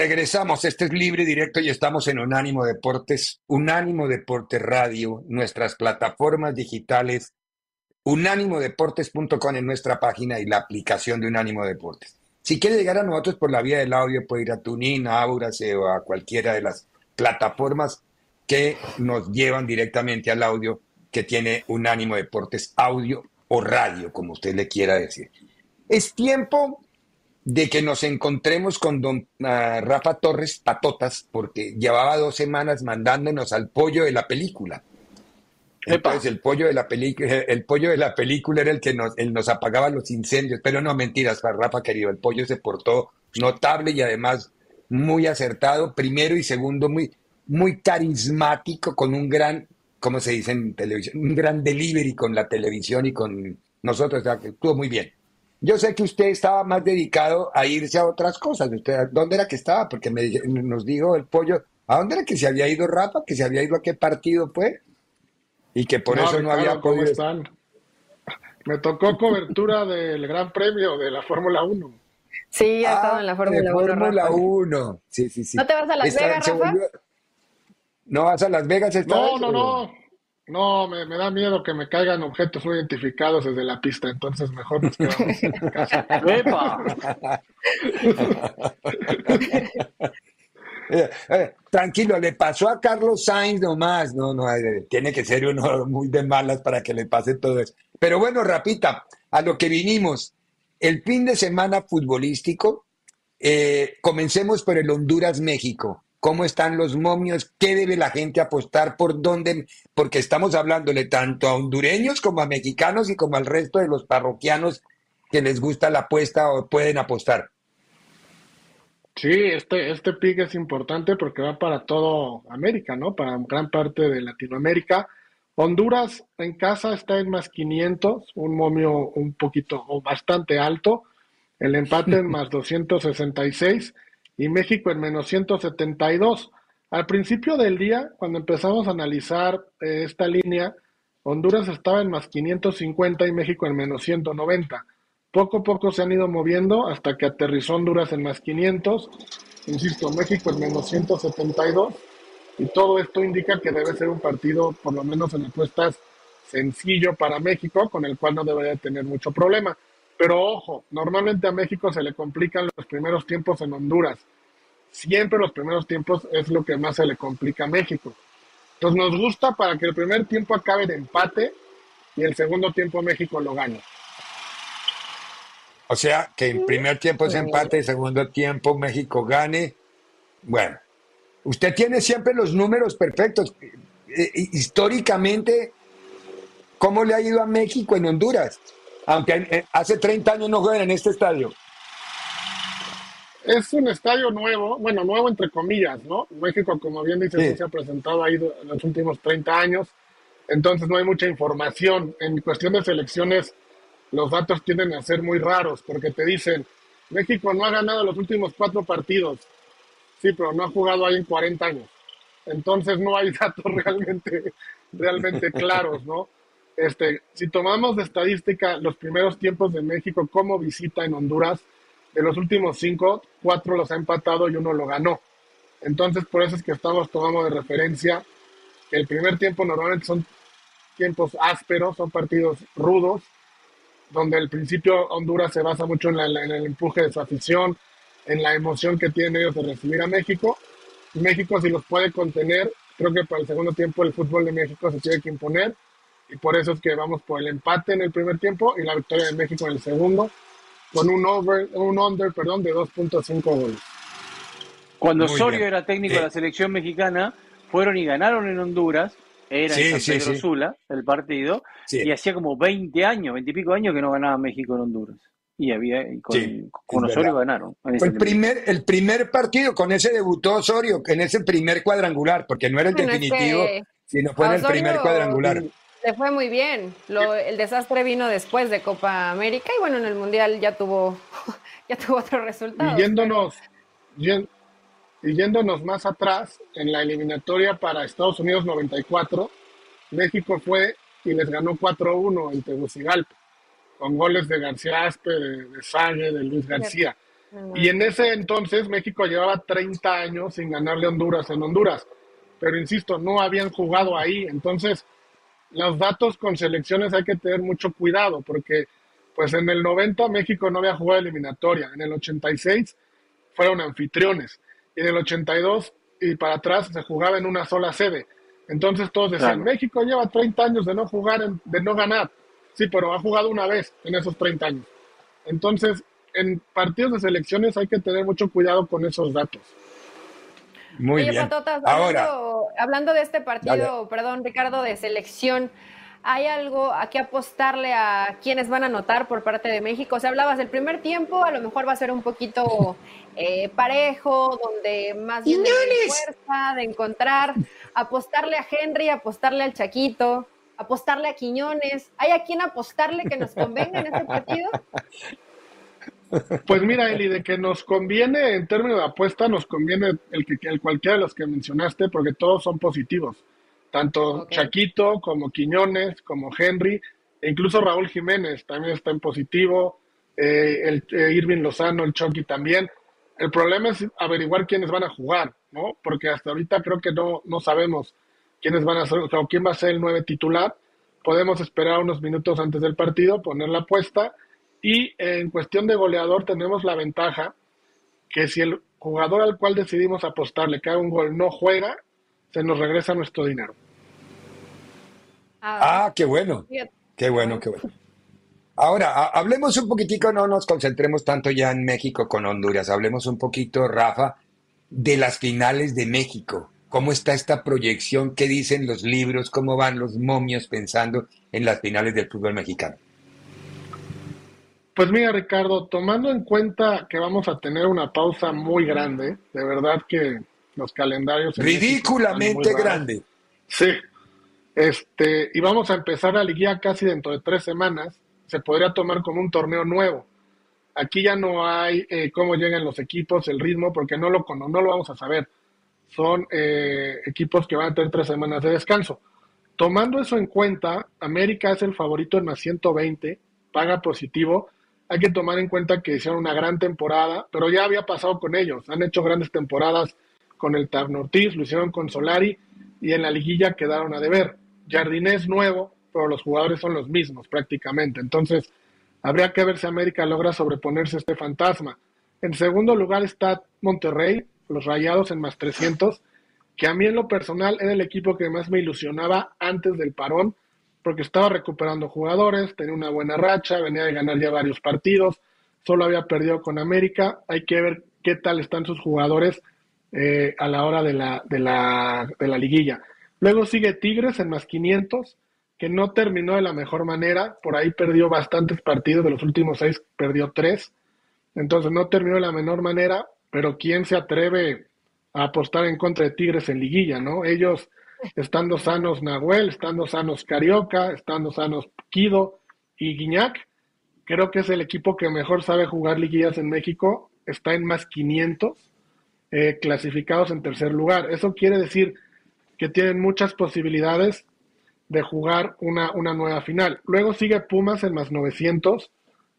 Regresamos, este es libre directo y estamos en Unánimo Deportes, Unánimo Deportes Radio, nuestras plataformas digitales, unánimodeportes.com en nuestra página y la aplicación de Unánimo Deportes. Si quiere llegar a nosotros por la vía del audio, puede ir a Tunin, a Aurase o a cualquiera de las plataformas que nos llevan directamente al audio que tiene Unánimo Deportes audio o radio, como usted le quiera decir. Es tiempo de que nos encontremos con don ah, Rafa Torres Patotas, porque llevaba dos semanas mandándonos al pollo de la película. Entonces el pollo de la película, el pollo de la película era el que nos, nos apagaba los incendios, pero no mentiras, Rafa querido, el pollo se portó notable y además muy acertado, primero y segundo muy, muy carismático, con un gran, ¿cómo se dice en televisión? Un gran delivery con la televisión y con nosotros, o sea, que estuvo muy bien. Yo sé que usted estaba más dedicado a irse a otras cosas. ¿Usted dónde era que estaba? Porque me, nos dijo el pollo, ¿a dónde era que se había ido Rafa? ¿Que se había ido a qué partido fue? Y que por eso no había podido... Están? Me tocó cobertura del Gran Premio de la Fórmula 1. Sí, ha estado en la Fórmula 1. Fórmula 1. Sí, sí, sí. ¿No te vas a Las Vegas, Rafa? ¿No vas a Las Vegas esta No, no, no. No, me, da miedo que me caigan objetos no identificados desde la pista, entonces mejor nos quedamos en casa. Eh, eh, tranquilo, le pasó a Carlos Sainz nomás. No, no, eh, tiene que ser uno muy de malas para que le pase todo eso. Pero bueno, Rapita, a lo que vinimos. El fin de semana futbolístico, comencemos por el Honduras-México cómo están los momios, qué debe la gente apostar, por dónde, porque estamos hablándole tanto a hondureños como a mexicanos y como al resto de los parroquianos que les gusta la apuesta o pueden apostar. Sí, este, este pick es importante porque va para todo América, ¿no? Para gran parte de Latinoamérica. Honduras en casa está en más 500, un momio un poquito o bastante alto. El empate en más 266 y México en menos 172. Al principio del día, cuando empezamos a analizar eh, esta línea, Honduras estaba en más 550 y México en menos 190. Poco a poco se han ido moviendo hasta que aterrizó Honduras en más 500. Insisto, México en menos 172. Y todo esto indica que debe ser un partido, por lo menos en apuestas, sencillo para México, con el cual no debería tener mucho problema. Pero ojo, normalmente a México se le complican los primeros tiempos en Honduras. Siempre los primeros tiempos es lo que más se le complica a México. Entonces nos gusta para que el primer tiempo acabe de empate y el segundo tiempo México lo gane. O sea, que el primer tiempo es empate y segundo tiempo México gane. Bueno, usted tiene siempre los números perfectos. Eh, eh, históricamente, ¿cómo le ha ido a México en Honduras? Aunque hace 30 años no juegan en este estadio. Es un estadio nuevo, bueno, nuevo entre comillas, ¿no? México, como bien dice, se ha presentado ahí en los últimos 30 años, entonces no hay mucha información. En cuestión de selecciones, los datos tienden a ser muy raros, porque te dicen, México no ha ganado los últimos cuatro partidos, sí, pero no ha jugado ahí en 40 años. Entonces no hay datos realmente, realmente claros, ¿no? Este, si tomamos de estadística los primeros tiempos de México como visita en Honduras, de los últimos cinco, cuatro los ha empatado y uno lo ganó. Entonces, por eso es que estamos tomando de referencia que el primer tiempo normalmente son tiempos ásperos, son partidos rudos, donde al principio Honduras se basa mucho en, en, el empuje de su afición, en la emoción que tienen ellos de recibir a México. México, si los puede contener, creo que para el segundo tiempo el fútbol de México se tiene que imponer y por eso es que vamos por el empate en el primer tiempo y la victoria de México en el segundo, con un over, un under, perdón, de 2.5 goles. Cuando Osorio era técnico de la selección mexicana, fueron y ganaron en Honduras, era en San Pedro Sula el partido, y hacía como 20 años, 20 y pico años que no ganaba México en Honduras. y había con, Osorio ganaron. el primer, el primer partido, con ese debutó Osorio, en ese primer cuadrangular, porque no era el definitivo, sino fue en el primer cuadrangular. Le fue muy bien. el desastre vino después de Copa América y bueno, en el Mundial ya tuvo, ya tuvo otro resultado. Y yéndonos, y yéndonos más atrás, en la eliminatoria para Estados Unidos 94, México fue y les ganó 4-1 en Tegucigalpa con goles de García Aspe, de, de de Luis García. Y en ese entonces México llevaba 30 años sin ganarle a Honduras en Honduras. Pero insisto, no habían jugado ahí. Entonces, los datos con selecciones hay que tener mucho cuidado, porque pues en el 90 México no había jugado eliminatoria. En el 86 fueron anfitriones. Y en el 82 y para atrás se jugaba en una sola sede. Entonces todos decían, México lleva 30 años de no jugar, de no ganar. Sí, pero ha jugado una vez en esos 30 años. Entonces, en partidos de selecciones hay que tener mucho cuidado con esos datos. Muy bien. hablando, hablando, de este partido, perdón, Ricardo, de selección, ¿hay algo a qué apostarle a quienes van a anotar por parte de México? O sea, hablabas del primer tiempo, a lo mejor va a ser un poquito eh, parejo, donde más bien de fuerza, de encontrar, apostarle a Henry, apostarle al Chaquito apostarle a Quiñones? ¿Hay a quién apostarle que nos convenga en este partido? Pues mira, Eli, de que nos conviene en términos de apuesta, nos conviene el que el cualquiera de los que mencionaste, porque todos son positivos. Tanto Chaquito como Quiñones, como Henry, e incluso Raúl Jiménez también está en positivo, eh, el eh, Irving Lozano, el Chucky también. El problema es averiguar quiénes van a jugar, ¿no? Porque hasta ahorita creo que no, no sabemos quiénes van a ser, o quién va a ser el nueve titular. Podemos esperar unos minutos antes del partido, poner la apuesta y en cuestión de goleador tenemos la ventaja que si el jugador al cual decidimos apostarle que haga un gol no juega, se nos regresa nuestro dinero. Ah, ah qué bueno. Qué bueno, qué bueno. Ahora, hablemos un poquitico, no nos concentremos tanto ya en México con Honduras, hablemos un poquito, Rafa, de las finales de México. ¿Cómo está esta proyección? ¿Qué dicen los libros? ¿Cómo van los momios pensando en las finales del fútbol mexicano? Pues mira, Ricardo, tomando en cuenta que vamos a tener una pausa muy grande, de verdad que los calendarios... Ridículamente grande. Sí. Este, y vamos a empezar la liguilla casi dentro de tres semanas. Se podría tomar como un torneo nuevo. Aquí ya no hay eh, cómo llegan los equipos, el ritmo, porque no lo, no lo vamos a saber son eh, equipos que van a tener tres semanas de descanso. Tomando eso en cuenta, América es el favorito en más 120, paga positivo. Hay que tomar en cuenta que hicieron una gran temporada, pero ya había pasado con ellos. Han hecho grandes temporadas con el Tarno Ortiz, lo hicieron con Solari y en la liguilla quedaron a deber. Jardinés nuevo, pero los jugadores son los mismos prácticamente. Entonces, habría que ver si América logra sobreponerse a este fantasma. En segundo lugar está Monterrey, los Rayados en más 300, que a mí en lo personal era el equipo que más me ilusionaba antes del parón, porque estaba recuperando jugadores, tenía una buena racha, venía de ganar ya varios partidos, solo había perdido con América, hay que ver qué tal están sus jugadores eh, a la hora de la, de, la, de la liguilla. Luego sigue Tigres en más 500, que no terminó de la mejor manera, por ahí perdió bastantes partidos, de los últimos seis perdió tres, entonces no terminó de la menor manera, pero ¿quién se atreve a apostar en contra de Tigres en liguilla, no? Ellos, estando sanos Nahuel, estando sanos Carioca, estando sanos Quido y Guiñac, creo que es el equipo que mejor sabe jugar liguillas en México, está en más 500 eh, clasificados en tercer lugar. Eso quiere decir que tienen muchas posibilidades de jugar una, una nueva final. Luego sigue Pumas en más 900,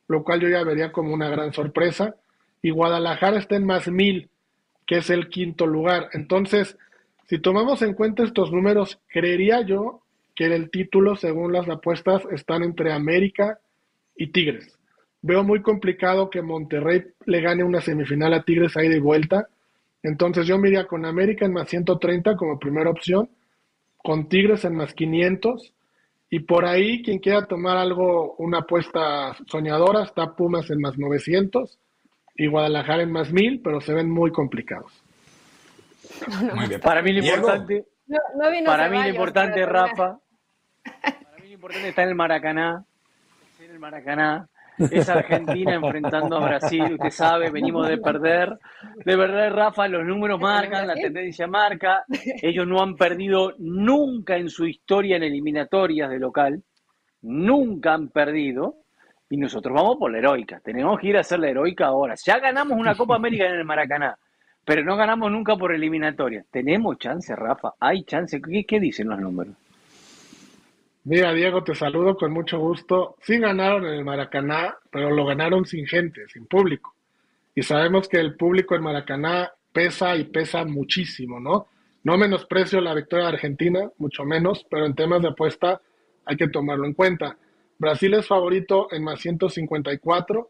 lo cual yo ya vería como una gran sorpresa y Guadalajara está en más mil, que es el quinto lugar. Entonces, si tomamos en cuenta estos números, creería yo que el título, según las apuestas, están entre América y Tigres. Veo muy complicado que Monterrey le gane una semifinal a Tigres ahí de vuelta. Entonces yo me iría con América en más 130 como primera opción, con Tigres en más 500 y por ahí quien quiera tomar algo, una apuesta soñadora, está Pumas en más 900 y Guadalajara en más mil, pero se ven muy complicados. Para mí lo importante, para mí lo importante, Rafa, para mí lo importante está en el Maracaná, en el Maracaná, es Argentina enfrentando a Brasil. Usted sabe, venimos de perder. De verdad, Rafa, los números marcan, la tendencia marca. Ellos no han perdido nunca en su historia en eliminatorias de local. Nunca han perdido. Y nosotros vamos por la heroica. Tenemos que ir a hacer la heroica ahora. Ya ganamos una Copa América en el Maracaná, pero no ganamos nunca por eliminatoria. Tenemos chance, Rafa. Hay chance. qué dicen los números? Mira, Diego, te saludo con mucho gusto. Sí ganaron en el Maracaná, pero lo ganaron sin gente, sin público. Y sabemos que el público en Maracaná pesa y pesa muchísimo, ¿no? No menosprecio la victoria de Argentina, mucho menos, pero en temas de apuesta hay que tomarlo en cuenta. Brasil es favorito en más 154,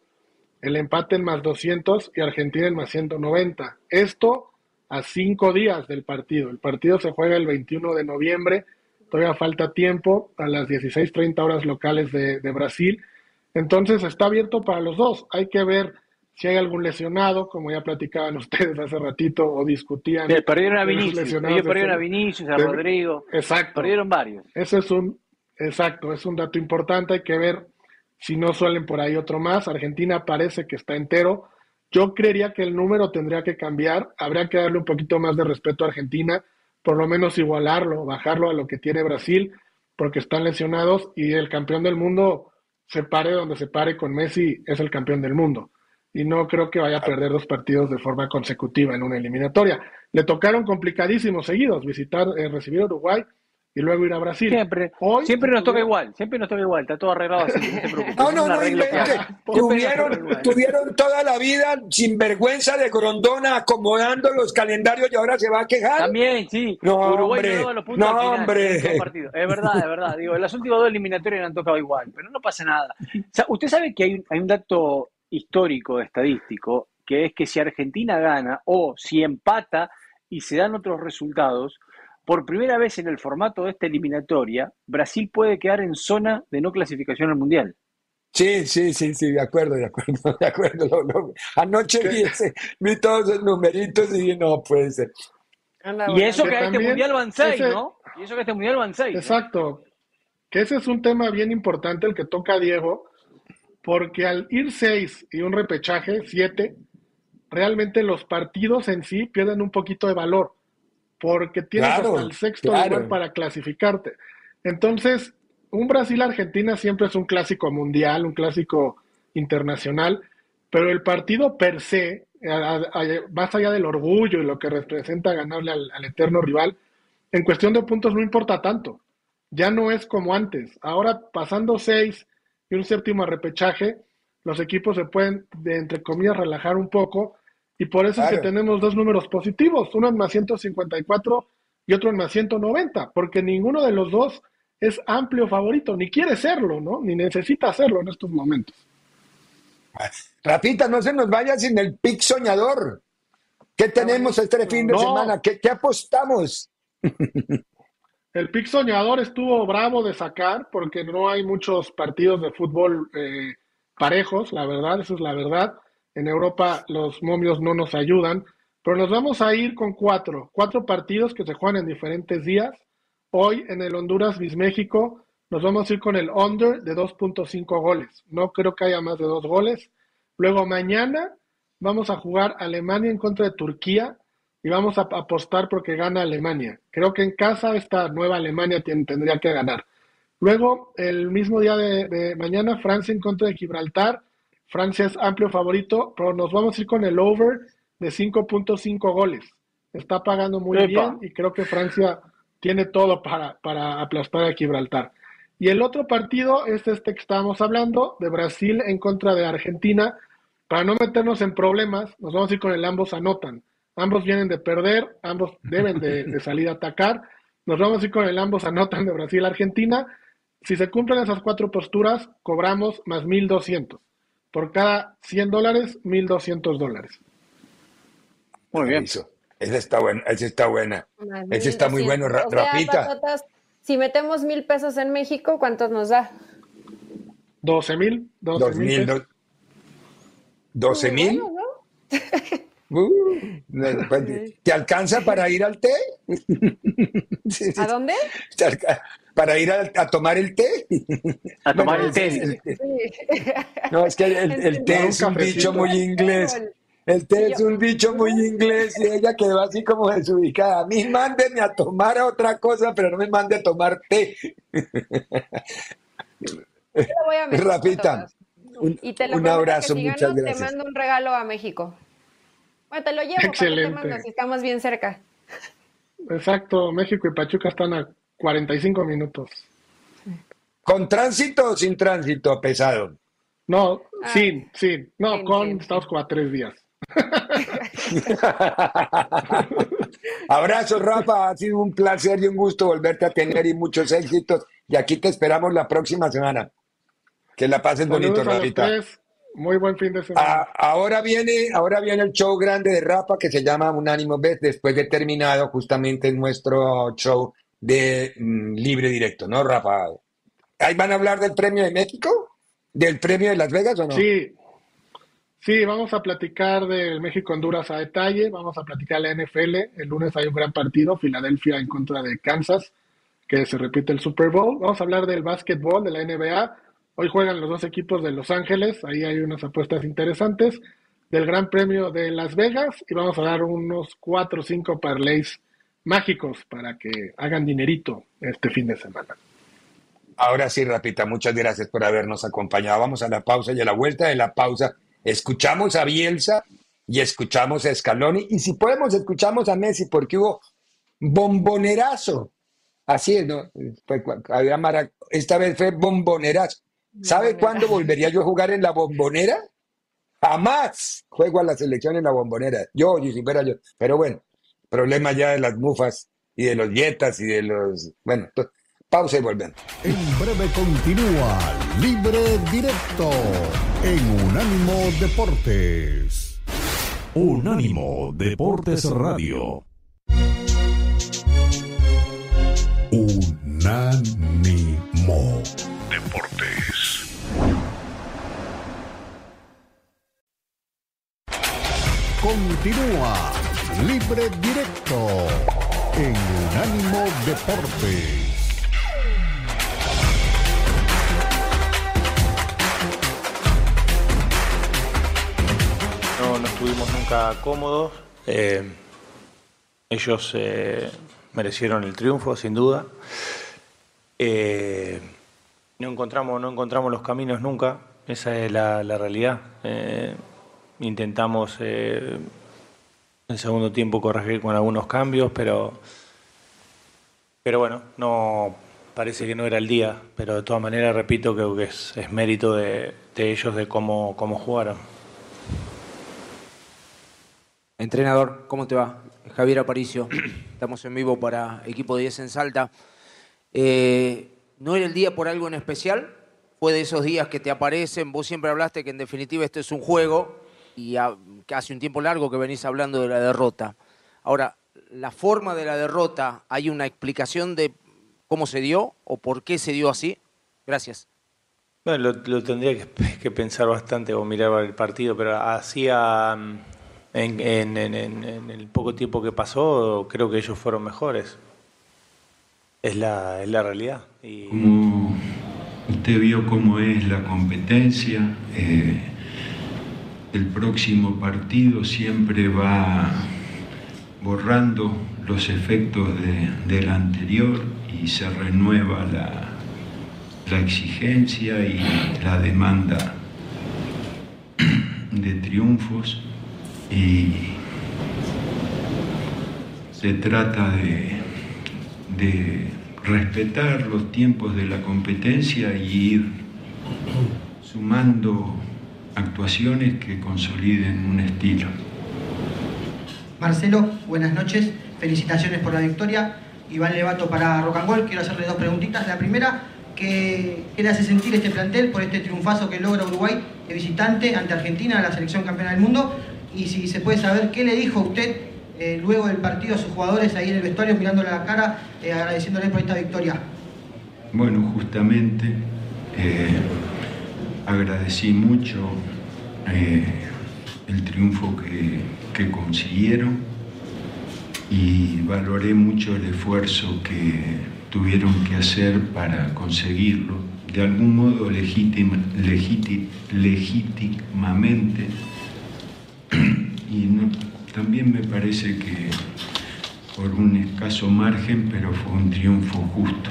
el empate en más 200 y Argentina en más 190. Esto a cinco días del partido. El partido se juega el 21 de noviembre todavía falta tiempo a las 16.30 horas locales de, Brasil. Entonces está abierto para los dos. Hay que ver si hay algún lesionado, como ya platicaban ustedes hace ratito o discutían. perdieron a Vinicius, perdieron a Vinicius, a Rodrigo. Exacto. Perdieron varios. Ese es un, exacto, es un dato importante. Hay que ver si no suelen por ahí otro más. Argentina parece que está entero. Yo creería que el número tendría que cambiar. Habría que darle un poquito más de respeto a Argentina por lo menos igualarlo, bajarlo a lo que tiene Brasil, porque están lesionados y el campeón del mundo, se pare donde se pare con Messi, es el campeón del mundo. Y no creo que vaya a perder dos partidos de forma consecutiva en una eliminatoria. Le tocaron complicadísimos seguidos, visitar, eh, recibir Uruguay y luego ir a Brasil. Siempre, siempre nos toca igual, siempre nos toca igual, está todo arreglado así, no No, no, Tuvieron, tuvieron toda la vida sin vergüenza de Grondona acomodando los calendarios y ahora se va a quejar. También, sí. No, Uruguay hombre, los puntos no, hombre. Es verdad, es verdad. Digo, las últimas dos eliminatorias han tocado igual, pero no pasa nada. O sea, usted sabe que hay hay un dato histórico, estadístico, que es que si Argentina gana o si empata y se dan otros resultados, por primera vez en el formato de esta eliminatoria, Brasil puede quedar en zona de no clasificación al Mundial. Sí, sí, sí, sí, de acuerdo, de acuerdo, de acuerdo. Anoche vi, todos esos numeritos y dije, no puede ser. y eso que, este Mundial van seis, ¿no? Y eso que este Mundial van seis. Exacto. Que ese es un tema bien importante el que toca a Diego, porque al ir seis y un repechaje, siete, realmente los partidos en sí pierden un poquito de valor porque tienes hasta el sexto lugar para clasificarte. Entonces, un Brasil-Argentina siempre es un clásico mundial, un clásico internacional, pero el partido per se, más allá del orgullo y lo que representa ganarle al, al, eterno rival, en cuestión de puntos no importa tanto. Ya no es como antes. Ahora, pasando seis y un séptimo repechaje, los equipos se pueden, de, entre comillas, relajar un poco y por eso es que tenemos dos números positivos, uno en más 154 y otro en más 190, porque ninguno de los dos es amplio favorito, ni quiere serlo, ¿no? Ni necesita hacerlo en estos momentos. Rafita, no se nos vaya sin el pick soñador. ¿Qué tenemos este fin de semana? ¿Qué, apostamos? El pick soñador estuvo bravo de sacar porque no hay muchos partidos de fútbol eh, parejos, la verdad, eso es la verdad. En Europa los momios no nos ayudan, pero nos vamos a ir con cuatro, cuatro partidos que se juegan en diferentes días. Hoy en el Honduras bis México nos vamos a ir con el under de 2.5 goles. No creo que haya más de dos goles. Luego mañana vamos a jugar Alemania en contra de Turquía y vamos a apostar porque gana Alemania. Creo que en casa esta nueva Alemania tendría que ganar. Luego, el mismo día de, de mañana, Francia en contra de Gibraltar Francia es amplio favorito, pero nos vamos a ir con el over de 5.5 goles. Está pagando muy bien y creo que Francia tiene todo para, para aplastar a Gibraltar. Y el otro partido es este que estábamos hablando, de Brasil en contra de Argentina. Para no meternos en problemas, nos vamos a ir con el ambos anotan. Ambos vienen de perder, ambos deben de, de salir a atacar. Nos vamos a ir con el ambos anotan de Brasil-Argentina. Si se cumplen esas cuatro posturas, cobramos más 1.200 por cada 100 dólares, 1.200 dólares. Muy bien. Esa está buena, esa está buena. Esa está muy bueno, Rapita. si metemos mil pesos en México, ¿cuántos nos da? 12 mil. 12 mil. 12 mil. Pues, ¿Te alcanza para ir al té? ¿A dónde? Para ir a, tomar el té. A tomar el té. No, es que el, té es un bicho muy inglés. El té es un bicho muy inglés y ella quedó así como desubicada. A mí mándenme a tomar otra cosa, pero no me mande a tomar té. Rapita, un, y te un abrazo, muchas gracias. Te mando un regalo a México. Bueno, te lo llevo, Excelente. Te mando, si estamos bien cerca. Exacto, México y Pachuca están a 45 minutos. ¿Con tránsito o sin tránsito pesado? No, ah. sin, sin. No, con, estamos como a tres días. Abrazo, Rafa. Ha sido un placer y un gusto volverte a tener y muchos éxitos. Y aquí te esperamos la próxima semana. Que la pases bonito, Rafita. Muy buen fin de semana. ahora viene, ahora viene el show grande de Rafa que se llama Unánimo Bet, después de terminado justamente nuestro show de mm, libre directo, ¿no, Rafa? ¿Ahí van a hablar del premio de México? ¿Del premio de Las Vegas o no? Sí. Sí, vamos a platicar del México-Honduras a detalle, vamos a platicar la NFL. El lunes hay un gran partido, Filadelfia en contra de Kansas, que se repite el Super Bowl. Vamos a hablar del básquetbol, de la NBA Hoy juegan los dos equipos de Los Ángeles, ahí hay unas apuestas interesantes. Del Gran Premio de Las Vegas y vamos a dar unos cuatro o cinco parlays mágicos para que hagan dinerito este fin de semana. Ahora sí, Rapita, muchas gracias por habernos acompañado. Vamos a la pausa y a la vuelta de la pausa escuchamos a Bielsa y escuchamos a Scaloni y si podemos escuchamos a Messi porque hubo bombonerazo. Así es, ¿no? Esta vez fue bombonerazo. ¿Sabe cuándo volvería yo a jugar en la bombonera? Jamás juego a la selección en la bombonera. Yo, yo si fuera yo. Pero bueno, problema ya de las mufas y de los yetas y de los. Bueno, pausa y volvemos. En breve continúa Libre Directo en Unánimo Deportes. Unánimo Deportes Radio. Unánimo Deportes. Continúa Libre Directo en Unánimo Deportes. No, no estuvimos nunca cómodos. Eh, ellos eh, merecieron el triunfo, sin duda. Eh, no encontramos, no encontramos los caminos nunca, esa es la, realidad. Eh, intentamos eh, en segundo tiempo corregir con algunos cambios, pero, pero bueno, no parece que no era el día, pero de todas maneras repito que es, es mérito de, ellos de cómo, cómo jugaron. Entrenador, ¿cómo te va? Javier Aparicio, estamos en vivo para Equipo 10 en Salta. Eh, ¿No era el día por algo en especial? ¿Fue de esos días que te aparecen? Vos siempre hablaste que en definitiva esto es un juego y hace un tiempo largo que venís hablando de la derrota. Ahora, la forma de la derrota, ¿hay una explicación de cómo se dio o por qué se dio así? Gracias. Bueno, lo, tendría que, pensar bastante o mirar el partido, pero hacía mm, en, en, el poco tiempo que pasó, creo que ellos fueron mejores. Es la, es la realidad. Como usted vio cómo es la competencia, eh, el próximo partido siempre va borrando los efectos del anterior y se renueva la, la exigencia y la demanda de triunfos y se trata de de respetar los tiempos de la competencia y ir sumando actuaciones que consoliden un estilo. Marcelo, buenas noches, felicitaciones por la victoria. Iván Levato para Rock and Roll, quiero hacerle dos preguntitas. La primera, ¿qué, le hace sentir este plantel por este triunfazo que logra Uruguay de visitante ante Argentina, la selección campeona del mundo? Y si se puede saber, ¿qué le dijo usted eh, luego del partido a sus jugadores ahí en el vestuario mirándole a la cara, eh, agradeciéndole por esta victoria? Bueno, justamente eh, agradecí mucho el triunfo que, consiguieron y valoré mucho el esfuerzo que tuvieron que hacer para conseguirlo, de algún modo legítima, legítimamente. Y también me parece que por un escaso margen, pero fue un triunfo justo.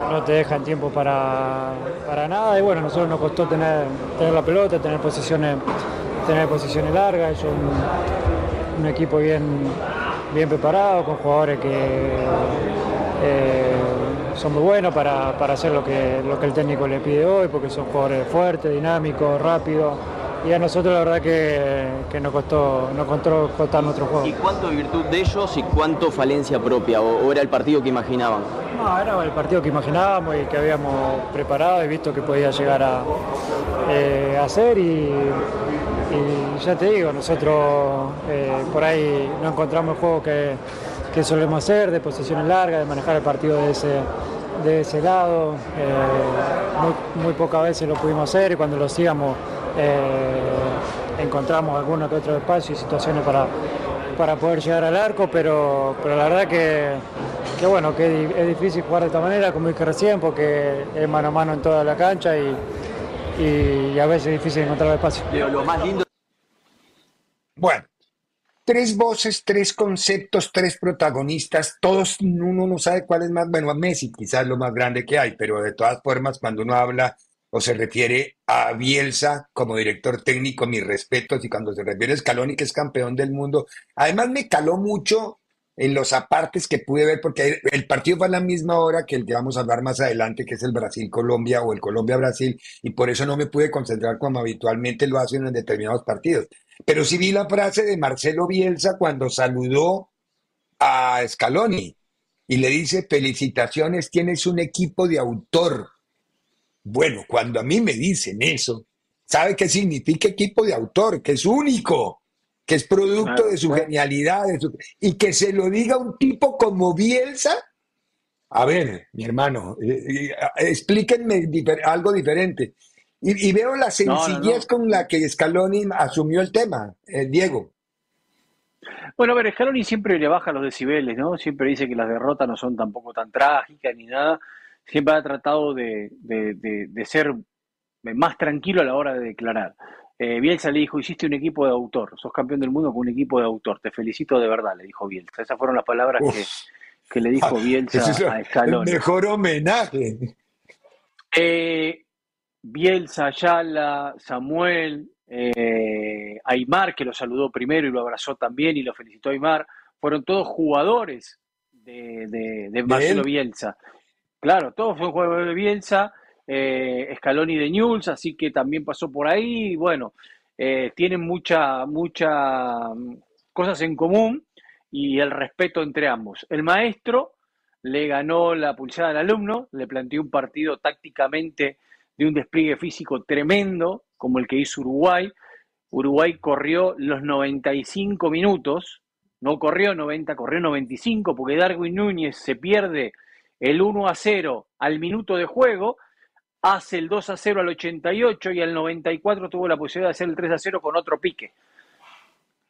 No te dejan tiempo para, para nada y bueno, a nosotros nos costó tener, tener la pelota, tener posiciones, tener posiciones largas, es un, un equipo bien, bien preparado, con jugadores que eh, son muy buenos para, hacer lo que, lo que el técnico le pide hoy, porque son jugadores fuertes, dinámicos, rápidos. Y a nosotros la verdad que, nos costó, nos costó costar nuestro juego. ¿Y cuánto virtud de ellos y cuánto falencia propia? ¿O, era el partido que imaginaban? No, era el partido que imaginábamos y que habíamos preparado y visto que podía llegar a eh, hacer y, ya te digo, nosotros eh, por ahí no encontramos el juego que, que solemos hacer, de posiciones largas, de manejar el partido de ese, de ese lado. Eh, muy, pocas veces lo pudimos hacer y cuando lo hacíamos eh, encontramos alguno que otro espacio y situaciones para, para poder llegar al arco, pero, pero la verdad que, que bueno, que es difícil jugar de esta manera, como dije recién, porque es mano a mano en toda la cancha y, y, a veces es difícil encontrar el espacio. Lo más lindo. Bueno, tres voces, tres conceptos, tres protagonistas, todos uno no sabe cuál es más, bueno, a Messi quizás lo más grande que hay, pero de todas formas cuando uno habla o se refiere a Bielsa como director técnico, mis respetos, y cuando se refiere a Scaloni, que es campeón del mundo, además me caló mucho en los apartes que pude ver, porque el partido fue a la misma hora que el que vamos a hablar más adelante, que es el Brasil-Colombia o el Colombia-Brasil, y por eso no me pude concentrar como habitualmente lo hacen en determinados partidos. Pero sí vi la frase de Marcelo Bielsa cuando saludó a Scaloni y le dice, felicitaciones, tienes un equipo de autor. Bueno, cuando a mí me dicen eso, ¿sabe qué significa equipo de autor? Que es único, que es producto de su genialidad y que se lo diga un tipo como Bielsa. A ver, mi hermano, eh, eh, explíquenme algo diferente. Y, veo la sencillez con la que Scaloni asumió el tema, eh, Diego. Bueno, a ver, Scaloni siempre le baja los decibeles, ¿no? Siempre dice que las derrotas no son tampoco tan trágicas ni nada. Siempre ha tratado de, ser más tranquilo a la hora de declarar. Eh, Bielsa le dijo, hiciste un equipo de autor, sos campeón del mundo con un equipo de autor, te felicito de verdad, le dijo Bielsa. Esas fueron las palabras que, le dijo Bielsa a. El mejor homenaje. Eh, Bielsa, Ayala, Samuel, eh, Aymar, que lo saludó primero y lo abrazó también y lo felicitó Aymar, fueron todos jugadores de, Marcelo Bielsa. Claro, todos fueron jugadores de Bielsa, eh, Scaloni de Newell's, así que también pasó por ahí. Y bueno, eh, tienen muchas mucha mm, cosas en común y el respeto entre ambos. El maestro le ganó la pulsada al alumno, le planteó un partido tácticamente de un despliegue físico tremendo, como el que hizo Uruguay. Uruguay corrió los 95 minutos, no corrió 90, corrió 95, porque Darwin Núñez se pierde el 1 a 0 al minuto de juego, hace el 2 a 0 al 88 y al 94 tuvo la posibilidad de hacer el 3 a 0 con otro pique.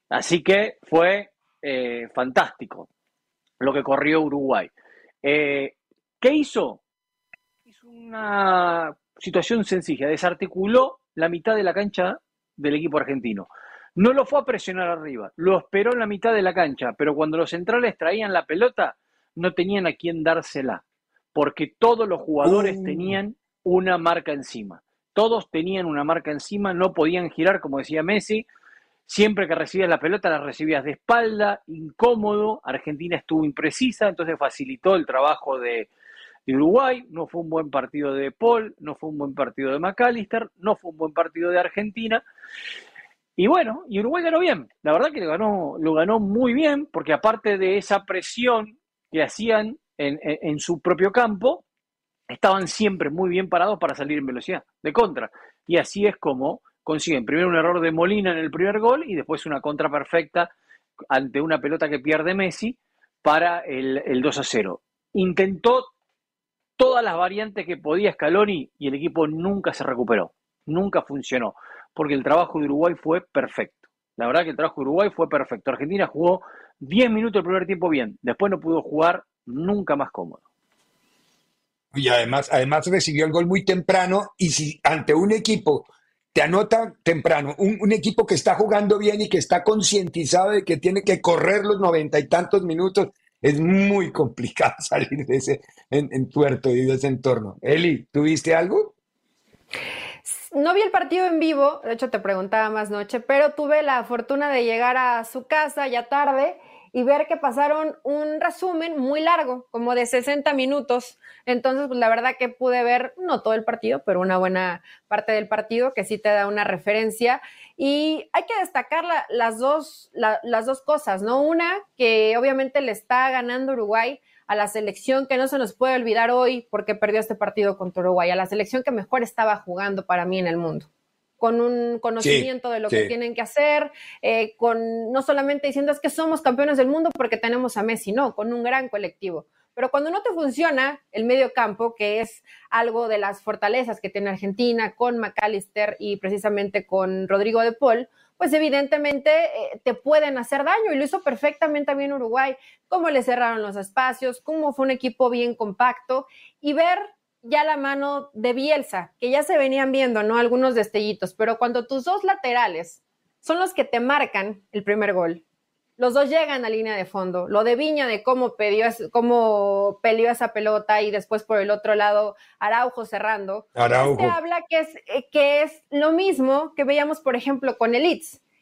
Así que fue eh, fantástico lo que corrió Uruguay. Eh, ¿Qué hizo? Hizo una situación sencilla, desarticuló la mitad de la cancha del equipo argentino. No lo fue a presionar arriba, lo esperó en la mitad de la cancha, pero cuando los centrales traían la pelota, no tenían a quién dársela, porque todos los jugadores uh. tenían una marca encima. Todos tenían una marca encima, no podían girar, como decía Messi. Siempre que recibías la pelota, la recibías de espalda, incómodo. Argentina estuvo imprecisa, entonces facilitó el trabajo de, de Uruguay, no fue un buen partido de Paul, no fue un buen partido de McAllister, no fue un buen partido de Argentina. Y bueno, y Uruguay ganó bien, la verdad que lo ganó, lo ganó muy bien, porque aparte de esa presión que hacían en, su propio campo, estaban siempre muy bien parados para salir en velocidad, de contra. Y así es como consiguen primero un error de Molina en el primer gol y después una contra perfecta ante una pelota que pierde Messi para el, el 2 a 0. Intentó todas las variantes que podía Scaloni y el equipo nunca se recuperó. nunca funcionó, porque el trabajo de Uruguay fue perfecto. La verdad que el trabajo de Uruguay fue perfecto. Argentina jugó 10 minutos el primer tiempo bien, después no pudo jugar nunca más cómodo. Y además, además recibió el gol muy temprano y si ante un equipo te anota temprano, un, equipo que está jugando bien y que está concientizado de que tiene que correr los noventa y tantos minutos, es muy complicado salir de ese en, tuerto y de ese entorno. Eli, ¿tuviste algo? No vi el partido en vivo, de hecho te preguntaba más noche, pero tuve la fortuna de llegar a su casa ya tarde y ver que pasaron un resumen muy largo, como de 60 minutos. Entonces, pues la verdad que pude ver, no todo el partido, pero una buena parte del partido que sí te da una referencia. Y hay que destacar las, dos, las dos cosas, ¿no? Una, que obviamente le está ganando Uruguay a la selección que no se nos puede olvidar hoy porque perdió este partido contra Uruguay, a la selección que mejor estaba jugando para mí en el mundo con un conocimiento de lo que tienen que hacer, eh, con no solamente diciendo es que somos campeones del mundo porque tenemos a Messi, no, con un gran colectivo. Pero cuando no te funciona el medio campo, que es algo de las fortalezas que tiene Argentina con McAllister y precisamente con Rodrigo de Paul, pues evidentemente eh, te pueden hacer daño y lo hizo perfectamente bien Uruguay, cómo le cerraron los espacios, cómo fue un equipo bien compacto y ver ya la mano de Bielsa, que ya se venían viendo, ¿no? Algunos destellitos, pero cuando tus dos laterales son los que te marcan el primer gol, los dos llegan a línea de fondo. Lo de Viña, de cómo, peleó, cómo peleó esa pelota y después por el otro lado Araujo cerrando. Araujo. Se habla que es, eh, que es lo mismo que veíamos, por ejemplo, con el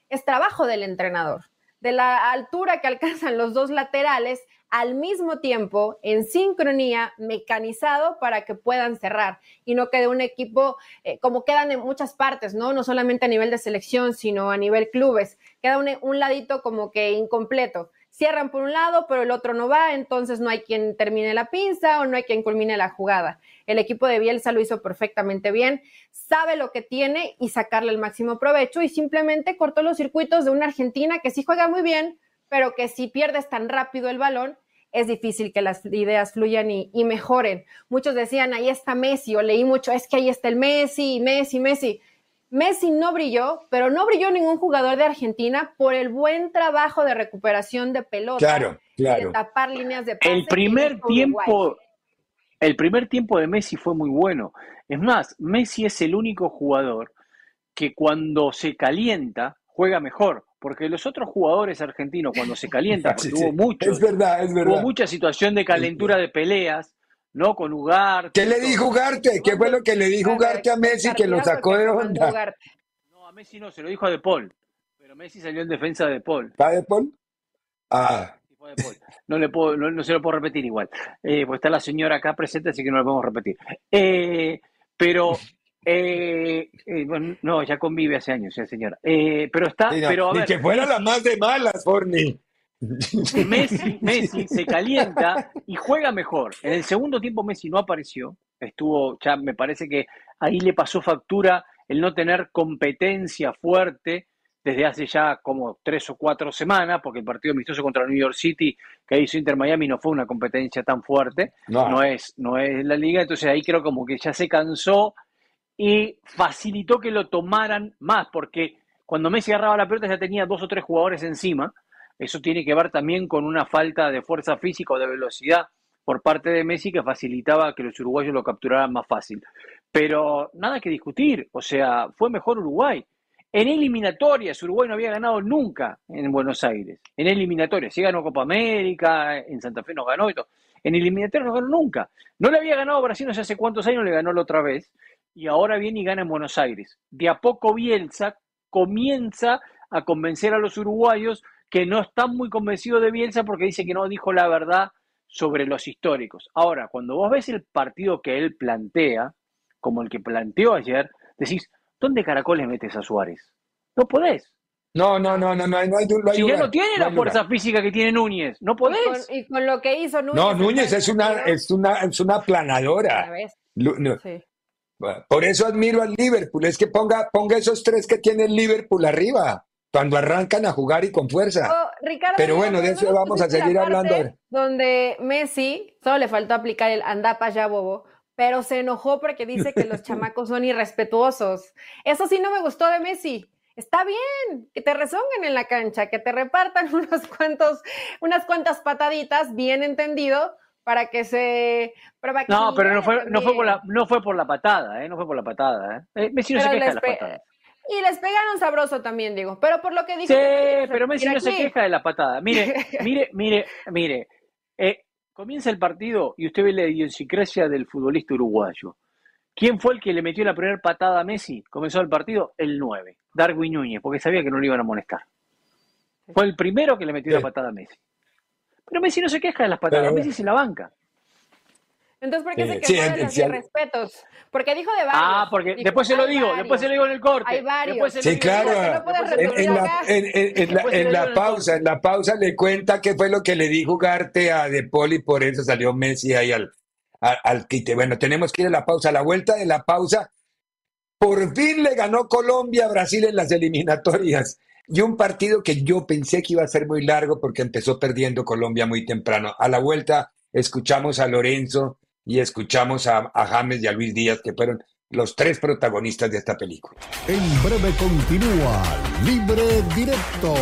Es trabajo del entrenador. De la altura que alcanzan los dos laterales, al mismo tiempo, en sincronía, mecanizado para que puedan cerrar y no quede un equipo eh, como quedan en muchas partes, ¿no? No solamente a nivel de selección, sino a nivel clubes. Queda un, un ladito como que incompleto cierran por un lado, pero el otro no va, entonces no hay quien termine la pinza o no hay quien culmine la jugada. El equipo de Bielsa lo hizo perfectamente bien, sabe lo que tiene y sacarle el máximo provecho y simplemente cortó los circuitos de una Argentina que sí juega muy bien, pero que si pierdes tan rápido el balón, es difícil que las ideas fluyan y, mejoren. Muchos decían, ahí está Messi, o leí mucho, es que ahí está el Messi, Messi, Messi. Messi no brilló, pero no brilló ningún jugador de Argentina por el buen trabajo de recuperación de pelota, claro, claro. de tapar líneas de pase. El primer tiempo, el primer tiempo de Messi fue muy bueno. Es más, Messi es el único jugador que cuando se calienta juega mejor porque los otros jugadores argentinos cuando se calientan, porque hubo mucho, es verdad, es verdad. hubo mucha situación de calentura de peleas, ¿no? Con Ugarte. ¿Qué le dijo Ugarte? ¿Qué fue lo que le dijo Ugarte a Messi que lo sacó de onda? No, a Messi no, se lo dijo a De Paul, pero Messi salió en defensa de De Paul. ¿Para De Paul? Ah. No, le puedo, no, se lo puedo repetir igual, eh, pues está la señora acá presente, así que no lo podemos repetir. Eh, pero eh, eh, bueno, no, ya convive hace años, ya señora. Eh, pero está, pero a ver, que fuera la más de malas, Forni. Messi, Messi se calienta y juega mejor. En el segundo tiempo Messi no apareció. Estuvo, ya me parece que ahí le pasó factura el no tener competencia fuerte desde hace ya como tres o cuatro semanas, porque el partido amistoso contra New York City que hizo Inter Miami no fue una competencia tan fuerte, no. no es, no es la liga, entonces ahí creo como que ya se cansó y facilitó que lo tomaran más, porque cuando Messi agarraba la pelota ya tenía dos o tres jugadores encima. Eso tiene que ver también con una falta de fuerza física o de velocidad por parte de Messi que facilitaba que los uruguayos lo capturaran más fácil. Pero nada que discutir, o sea, fue mejor Uruguay. En eliminatorias, Uruguay no había ganado nunca en Buenos Aires. En eliminatorias, sí ganó Copa América, en Santa Fe nos ganó y todo. En eliminatorias no ganó nunca. No le había ganado Brasil no sé hace cuántos años, le ganó la otra vez y ahora viene y gana en Buenos Aires. De a poco Bielsa comienza a convencer a los uruguayos que no están muy convencidos de Bielsa porque dice que no dijo la verdad sobre los históricos. Ahora, cuando vos ves el partido que él plantea, como el que planteó ayer, decís, ¿dónde caracoles metes a Suárez? No podés. No, no, no, no, no, hay, no hay, Si ya no tiene la fuerza física que tiene Núñez, no podés. Y con, lo que hizo Núñez. No, Núñez es una, es una, es una planadora. sí. Por eso admiro al Liverpool, es que ponga, ponga esos tres que tiene el Liverpool arriba, cuando arrancan a jugar y con fuerza. Oh, Pero bueno, de eso vamos a seguir hablando. Donde Messi solo le faltó aplicar el andapa ya bobo, pero se enojó porque dice que los chamacos son irrespetuosos. Eso sí no me gustó de Messi. Está bien, que te rezonguen en la cancha, que te repartan unos cuantos, unas cuantas pataditas, bien entendido, para que se... no, pero no fue, no fue, por la, no fue por la patada, ¿eh? No fue por la patada, ¿eh? eh Messi no se queja de las patadas. Y les pegaron sabroso también, digo. Pero por lo que dijo... Sí, pero Messi no se queja de la patada. Mire, mire, mire, mire. Eh, comienza el partido y usted ve la idiosincrasia del futbolista uruguayo. ¿Quién fue el que le metió la primera patada a Messi? Comenzó el partido el 9, Darwin Núñez, porque sabía que no le iban a molestar. Fue el primero que le metió la patada a Messi. Pero Messi no se queja de las patadas, Messi se la banca. Entonces, ¿por qué se quejó de los respetos? Porque dijo de varios. Ah, porque después se lo digo, después se lo digo en el corte. Hay varios. Sí, claro. en, la, en, la, pausa, en la pausa le cuenta qué fue lo que le dijo Garte a De Poli, por eso salió Messi ahí al, al, quite. Bueno, tenemos que ir a la pausa. A la vuelta de la pausa, por fin le ganó Colombia a Brasil en las eliminatorias. Y un partido que yo pensé que iba a ser muy largo porque empezó perdiendo Colombia muy temprano. A la vuelta escuchamos a Lorenzo y escuchamos a, James y a Luis Díaz, que fueron los tres protagonistas de esta película. En breve continúa Libre Directo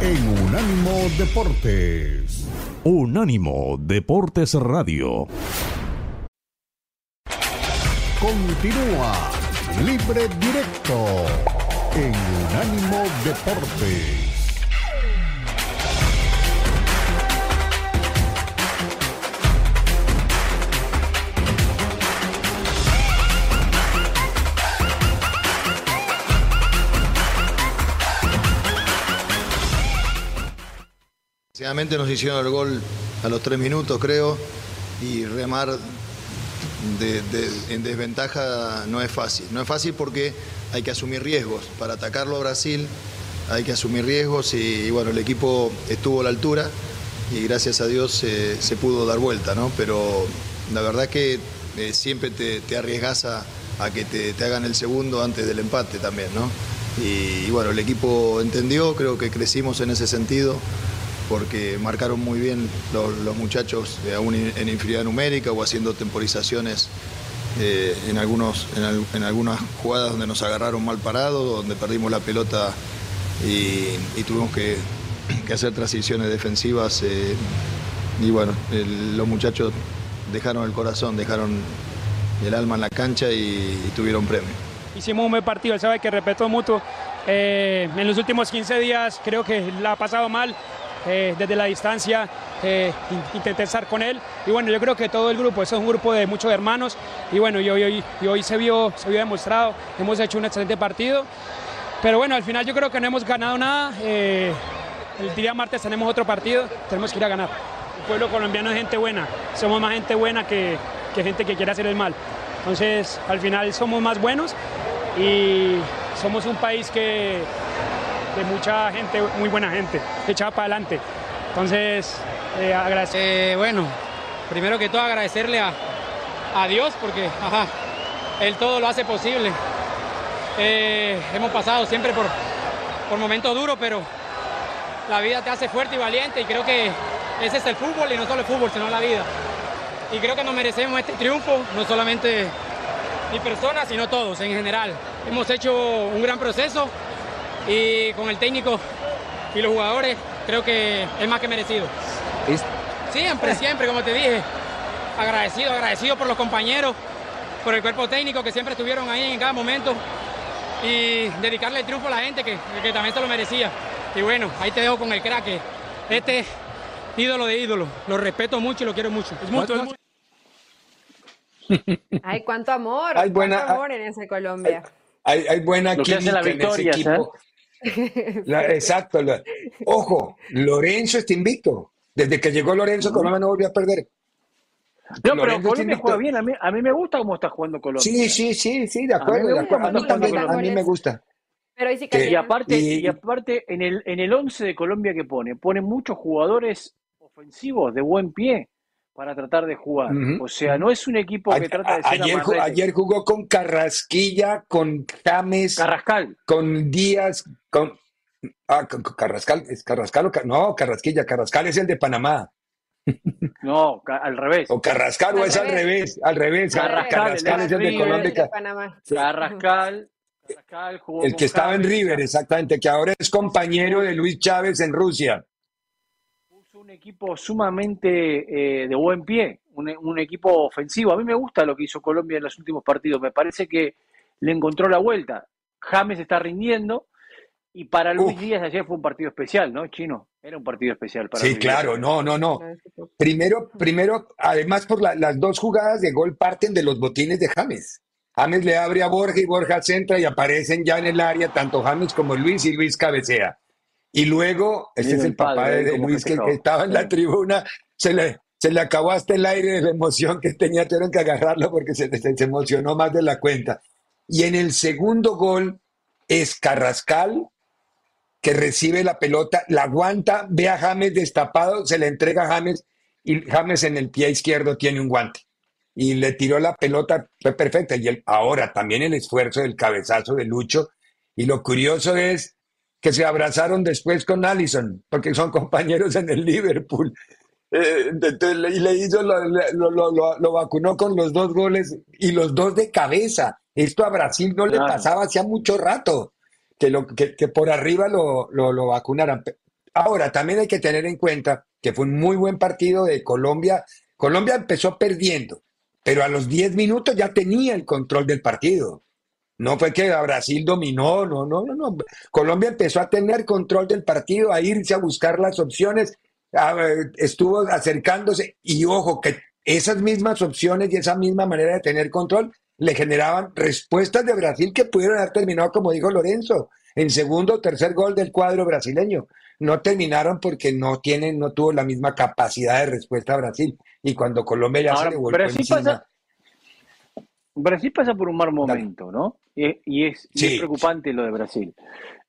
en Unánimo Deportes. Unánimo Deportes Radio. Continúa Libre Directo en Unánimo Deportes. nos hicieron el gol a los tres minutos, creo, y remar en desventaja no es fácil. No es fácil porque hay que asumir riesgos. Para atacarlo a Brasil hay que asumir riesgos y, bueno, el equipo estuvo a la altura y gracias a Dios se pudo dar vuelta, ¿no? Pero la verdad que eh, siempre te, te arriesgas a, que te, hagan el segundo antes del empate también, ¿no? y bueno, el equipo entendió, creo que crecimos en ese sentido porque marcaron muy bien los, muchachos eh, aún en inferioridad numérica o haciendo temporizaciones eh, en, algunos, en, algunas jugadas donde nos agarraron mal parados, donde perdimos la pelota y, tuvimos que, hacer transiciones defensivas. Eh, y bueno, los muchachos dejaron el corazón, dejaron el alma en la cancha y, tuvieron premio. Hicimos un buen partido, él sabe que respeto mutuo. en los últimos 15 días creo que la ha pasado mal, eh, desde la distancia eh, intenté estar con él. Y bueno, yo creo que todo el grupo, eso es un grupo de muchos hermanos. Y bueno, y hoy, se, vio, se vio demostrado, hemos hecho un excelente partido. Pero bueno, al final yo creo que no hemos ganado nada. Eh, el día martes tenemos otro partido, tenemos que ir a ganar. El pueblo colombiano es gente buena, somos más gente buena que, que gente que quiere hacer el mal. Entonces, al final somos más buenos y somos un país que, de mucha gente, muy buena gente, echada para adelante. Entonces, eh. Eh, bueno, primero que todo agradecerle a, a Dios porque ajá, Él todo lo hace posible. Eh, hemos pasado siempre por, por momentos duros, pero la vida te hace fuerte y valiente y creo que ese es el fútbol y no solo el fútbol, sino la vida. Y creo que nos merecemos este triunfo, no solamente mi persona, sino todos en general. Hemos hecho un gran proceso, y con el técnico y los jugadores creo que es más que merecido. Siempre, siempre, como te dije, agradecido, agradecido por los compañeros, por el cuerpo técnico que siempre estuvieron ahí en cada momento y dedicarle el triunfo a la gente que, también se lo merecía. Y bueno, ahí te dejo con el crack, este ídolo de ídolo, lo respeto mucho y lo quiero mucho. Es mucho, Ay, cuánto amor, hay buena, cuánto amor en ese Colombia. Hay, buena química en ese equipo. exacto. ojo, Lorenzo está invicto. Desde que llegó Lorenzo, Colombia no volvió a perder. No, pero Colombia juega bien. A mí, a mí, me gusta cómo está jugando Colombia. Sí, sí, sí, sí, de acuerdo. A mí, también, a mí me gusta. Pero y, aparte, y, aparte en el en el 11 de Colombia que pone, pone muchos jugadores ofensivos de buen pie para tratar de jugar. O sea, no es un equipo que trata de ser ayer, ayer jugó con Carrasquilla, con James, Carrascal, con Díaz, con, ah, Carrascal, es Carrascal, no, Carrasquilla, Carrascal es el de Panamá. No, al revés. O Carrascal, o es al revés, al revés. Carrascal, es el de Colombia. Carrascal, Carrascal jugó El que estaba en River, exactamente, que ahora es compañero de Luis Chávez en Rusia. Un equipo sumamente eh, de buen pie, un, un, equipo ofensivo. A mí me gusta lo que hizo Colombia en los últimos partidos. Me parece que le encontró la vuelta. James está rindiendo y para Luis Díaz ayer fue un partido especial, ¿no, Chino? Era un partido especial para Sí, claro, no, no, no. Primero, primero, además por las dos jugadas de gol parten de los botines de James. James le abre a Borja y Borja centra y aparecen ya en el área tanto James como Luis y Luis cabecea. Y luego, este es el papá de, Luis que, estaba en la tribuna, se le, se le acabó hasta el aire de la emoción que tenía, tuvieron que agarrarlo porque se, se emocionó más de la cuenta. Y en el segundo gol es Carrascal, que recibe la pelota, la aguanta, ve a James destapado, se le entrega a James y James en el pie izquierdo tiene un guante. Y le tiró la pelota, fue perfecta. Y ahora también el esfuerzo del cabezazo de Lucho. Y lo curioso es que se abrazaron después con Allison, porque son compañeros en el Liverpool. Eh, y le hizo, lo, vacunó con los dos goles y los dos de cabeza. Esto a Brasil no le pasaba hacía mucho rato que, lo, que, por arriba lo, lo, vacunaran. Ahora, también hay que tener en cuenta que fue un muy buen partido de Colombia. Colombia empezó perdiendo, pero a los 10 minutos ya tenía el control del partido. No fue que Brasil dominó, no, no, no, no. Colombia empezó a tener control del partido, a irse a buscar las opciones, estuvo acercándose y ojo, que esas mismas opciones y esa misma manera de tener control le generaban respuestas de Brasil que pudieron haber terminado, como dijo Lorenzo, en segundo o tercer gol del cuadro brasileño. No terminaron porque no tienen, no tuvo la misma capacidad de respuesta a Brasil. Y cuando Colombia ya se le volvió encima, pasa, Brasil pasa por un mal momento, ¿no? Y, es, preocupante lo de Brasil.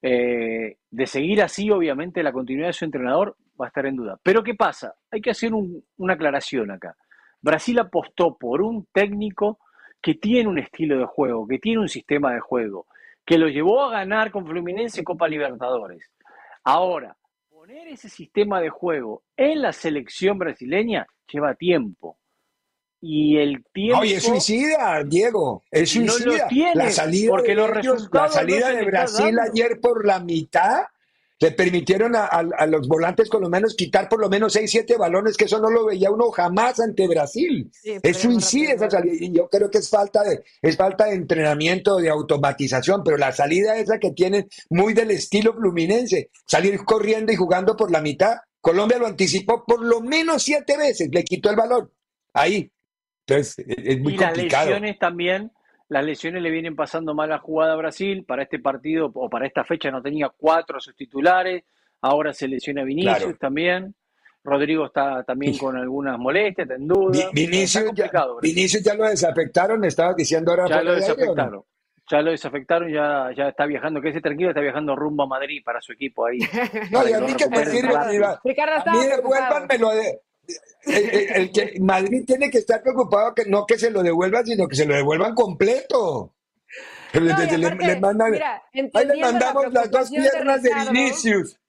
Eh, de seguir así, obviamente, la continuidad de su entrenador va a estar en duda. Pero ¿qué pasa? Hay que hacer una aclaración acá. Brasil apostó por un técnico que tiene un estilo de juego, que tiene un sistema de juego, que lo llevó a ganar con Fluminense Copa Libertadores. Ahora, poner ese sistema de juego en la selección brasileña lleva tiempo. Y el tiempo. Oye, es suicida, Diego. Es suicida. la salida porque de la salida de Brasil ayer por la mitad le permitieron a, los volantes colombianos quitar por lo menos 6, 7 balones, que eso no lo veía uno jamás ante Brasil. es suicidio esa salida. Y yo creo que es falta, de, es falta de entrenamiento, de automatización, pero la salida esa que tienen muy del estilo fluminense, salir corriendo y jugando por la mitad. Colombia lo anticipó por lo menos siete veces, le quitó el balón. Ahí. Entonces, es muy y complicado. Las lesiones también las lesiones le vienen pasando mal a jugada a Brasil. Para este partido o para esta fecha no tenía cuatro a sus titulares. Ahora se lesiona Vinicius también. Rodrigo está también con algunas molestias, en duda. Vinicius, ya, Vinicius ya lo desafectaron, estabas diciendo ahora. Ya lo desafectaron. Ya lo desafectaron, ya, ya está viajando, que ese tranquilo, está viajando rumbo a Madrid para su equipo ahí. no, y a mí que me sirve, a mí devuélvanme de, el, que Madrid tiene que estar preocupado que no que se lo devuelvan, sino que se lo devuelvan completo. le, mandan, ahí le mandamos las dos piernas de Vinicius.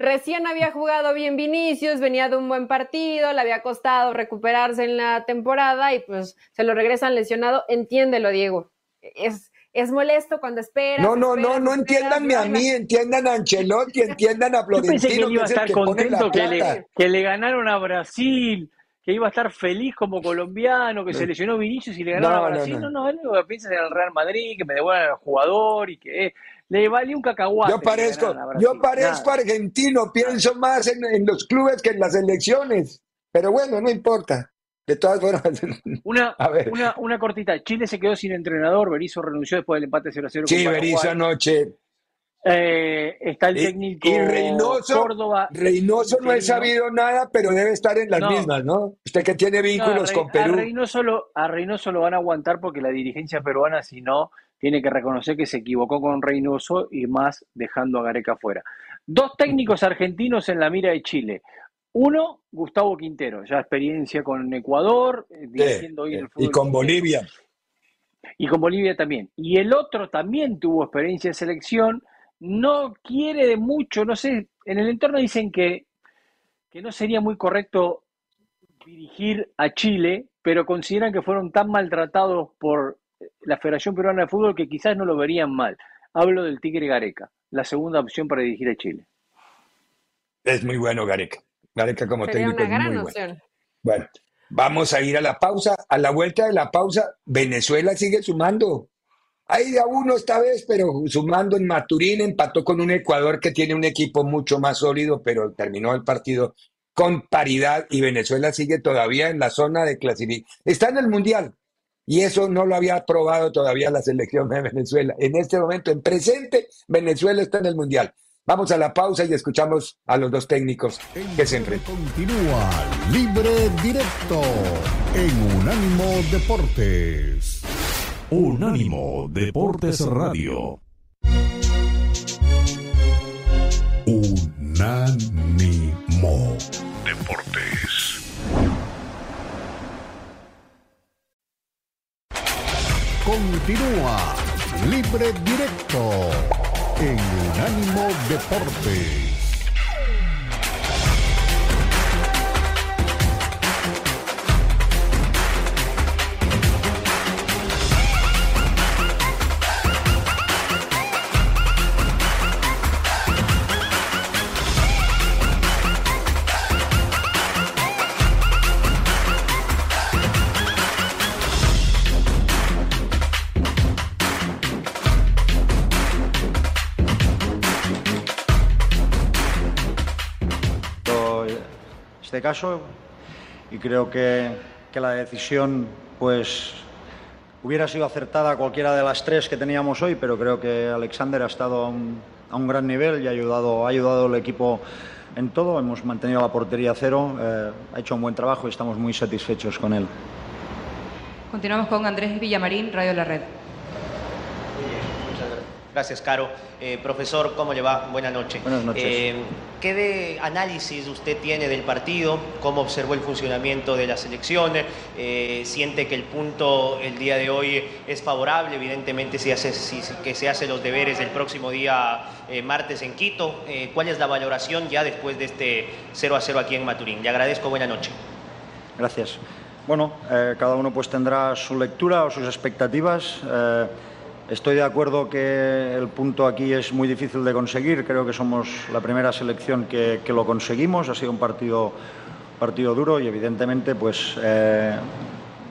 Recién había jugado bien Vinicius, venía de un buen partido, le había costado recuperarse en la temporada y pues se lo regresan lesionado. Entiéndelo, Diego. Es, es molesto cuando espera. No, no, no, no entiéndanme a mí, entiendan a Ancelotti, entiendan a Florentino. Yo pensé que él iba a estar contento que le, que le ganaron a Brasil, que iba a estar feliz como colombiano, que se lesionó Vinicius y le ganaron a Brasil. No, no, él piensa en el Real Madrid, que me devuelvan al jugador y que eh, le vale un cacahuate. Yo parezco, yo parezco argentino, pienso más en, en los clubes que en las elecciones. Pero bueno, no importa. De todas formas. Una, una, una, cortita. Chile se quedó sin entrenador. Berizzo renunció después del empate 0-0. Sí, Berizzo anoche. Eh, está el técnico y, Reynoso, Córdoba. Reynoso no he sabido nada, pero debe estar en las mismas, ¿no? Usted que tiene vínculos con Perú. A Reynoso, lo, a Reynoso lo van a aguantar porque la dirigencia peruana, si no, tiene que reconocer que se equivocó con Reynoso y más dejando a Gareca fuera. Dos técnicos argentinos en la mira de Chile. Uno, Gustavo Quintero, ya experiencia con Ecuador, eh, dirigiendo hoy el fútbol. Y con Bolivia. Y con Bolivia también. Y el otro también tuvo experiencia en selección, no quiere de mucho, no sé, en el entorno dicen que, que no sería muy correcto dirigir a Chile, pero consideran que fueron tan maltratados por la Federación Peruana de Fútbol que quizás no lo verían mal. Hablo del Tigre Gareca, la segunda opción para dirigir a Chile. Es muy bueno Gareca. Gareca como técnico una gran muy opción. Bueno. bueno, vamos a ir a la pausa. A la vuelta de la pausa, Venezuela sigue sumando. Hay de a uno esta vez, pero sumando en Maturín, empató con un Ecuador que tiene un equipo mucho más sólido, pero terminó el partido con paridad y Venezuela sigue todavía en la zona de clasificación. Está en el Mundial, y eso no lo había aprobado todavía la selección de Venezuela. En este momento, en presente, Venezuela está en el Mundial. Vamos a la pausa y escuchamos a los dos técnicos que se enfrentan. Continúa Libre Directo en Unánimo Deportes. Unánimo Deportes Radio. Unánimo Deportes. Continúa Libre Directo en Unánimo Deportes. Este caso y creo que, que la decisión pues hubiera sido acertada cualquiera de las tres que teníamos hoy, pero creo que Alexander ha estado a un, gran nivel y ha ayudado, ha ayudado al equipo en todo. Hemos mantenido la portería cero, eh, ha hecho un buen trabajo y estamos muy satisfechos con él. Continuamos con Andrés Villamarín, Radio La Red. Gracias, Caro. Eh, profesor, ¿cómo le va? Buenas noches. Buenas noches. Eh, ¿Qué de análisis usted tiene del partido? ¿Cómo observó el funcionamiento de la selección? Eh, ¿Siente que el punto el día de hoy es favorable? Evidentemente, si hace, si, que se hacen los deberes el próximo día martes en Quito. ¿Cuál es la valoración ya después de este 0 a 0 aquí en Maturín? Le agradezco. Buenas noches. Gracias. Bueno, cada uno pues tendrá su lectura o sus expectativas. Estoy de acuerdo que el punto aquí es muy difícil de conseguir. Creo que somos la primera selección que, lo conseguimos. Ha sido un partido, partido duro y evidentemente pues eh,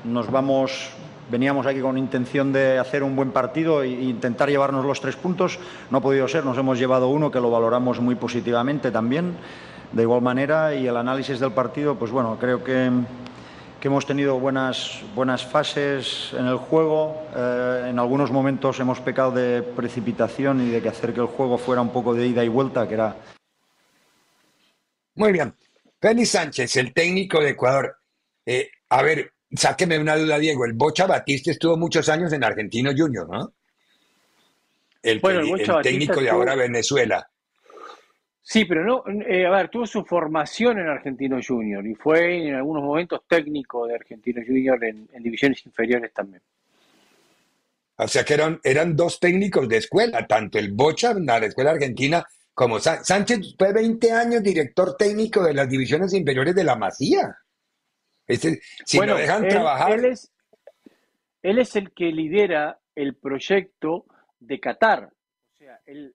nos vamos. Veníamos aquí con intención de hacer un buen partido e intentar llevarnos los tres puntos. No ha podido ser, nos hemos llevado uno que lo valoramos muy positivamente también, de igual manera. Y el análisis del partido, pues bueno, creo que que hemos tenido buenas, buenas fases en el juego. Eh, en algunos momentos hemos pecado de precipitación y de que hacer que el juego fuera un poco de ida y vuelta, que era. Muy bien. Félix Sánchez, el técnico de Ecuador. Eh, a ver, sáqueme una duda, Diego. El Bocha Batista estuvo muchos años en Argentino Junior, ¿no? El, técnico de ahora Venezuela. Sí, pero no, eh, a ver, tuvo su formación en Argentino Junior y fue en algunos momentos técnico de Argentino Junior en, divisiones inferiores también. O sea que eran, eran dos técnicos de escuela, tanto el Bocha, la escuela argentina, como Sánchez fue 20 años director técnico de las divisiones inferiores de la Masía. Este, si bueno, lo dejan trabajar. Él es, él es el que lidera el proyecto de Qatar,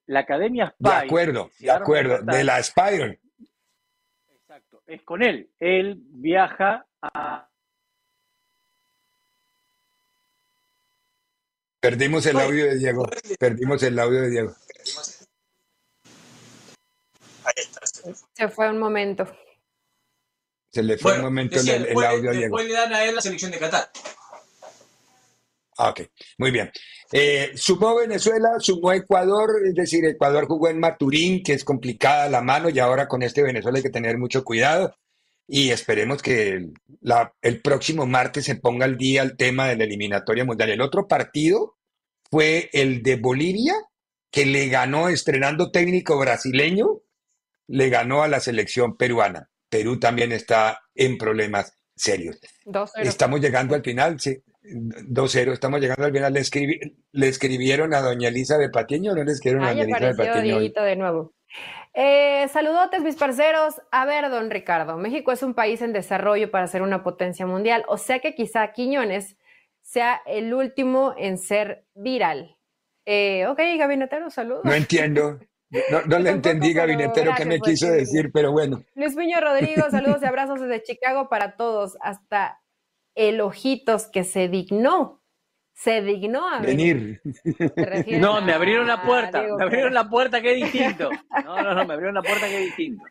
la Academia. De acuerdo, de acuerdo, de la Spire. Exacto, es con él. Él viaja a. Perdimos el audio de Diego. Perdimos el audio de Diego. Se fue un momento. Se le fue un momento el, audio a Diego. Después le dan a él la selección de Qatar. Ah, ok, muy bien. Eh, sumó Venezuela, sumó Ecuador, es decir, Ecuador jugó en Maturín, que es complicada la mano, y ahora con este Venezuela hay que tener mucho cuidado. Y esperemos que el próximo martes se ponga al día el tema de la eliminatoria mundial. El otro partido fue el de Bolivia, que le ganó, estrenando técnico brasileño, le ganó a la selección peruana. Perú también está en problemas serios. Estamos llegando al final, sí. 2-0, estamos llegando al final. ¿Le, ¿Le escribieron a doña Elisa de Patiño o no le escribieron a doña Elisa de Patiño? de nuevo. Eh, saludotes, mis parceros. A ver, don Ricardo, México es un país en desarrollo para ser una potencia mundial, o sea que quizá Quiñones sea el último en ser viral. Eh, ok, gabinetero, saludos. No entiendo. No, le entendí, gabinetero, qué me quiso decir, pero bueno. Luis Piño Rodrigo, saludos y abrazos desde Chicago para todos, hasta el Ojitos que se dignó, se dignó a venir. No, me abrieron la puerta, me abrieron la puerta, qué distinto. No, no, no, me abrieron la puerta, qué distinto.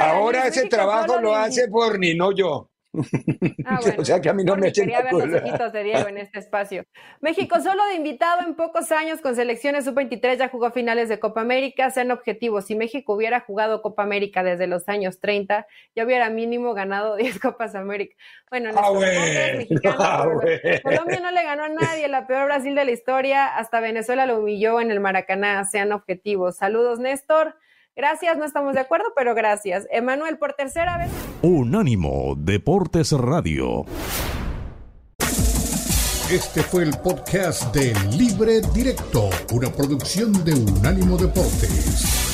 Ahora ese trabajo lo hace por ni no yo. Ah, o sea que a mí no me echen Quería ver los ojitos de Diego en este espacio. México solo de invitado en pocos años con selecciones sub-23 ya jugó finales de Copa América. Sean objetivos, si México hubiera jugado Copa América desde los años 30, ya hubiera mínimo ganado 10 Copas América. Bueno, ah, ah Colombia no le ganó a nadie, la peor Brasil de la historia, hasta Venezuela lo humilló en el Maracaná. Sean objetivos. Saludos, Néstor. Gracias, no estamos de acuerdo, pero gracias. Emanuel, por tercera vez. Unánimo Deportes Radio. Este fue el podcast de Libre Directo, una producción de Unánimo Deportes.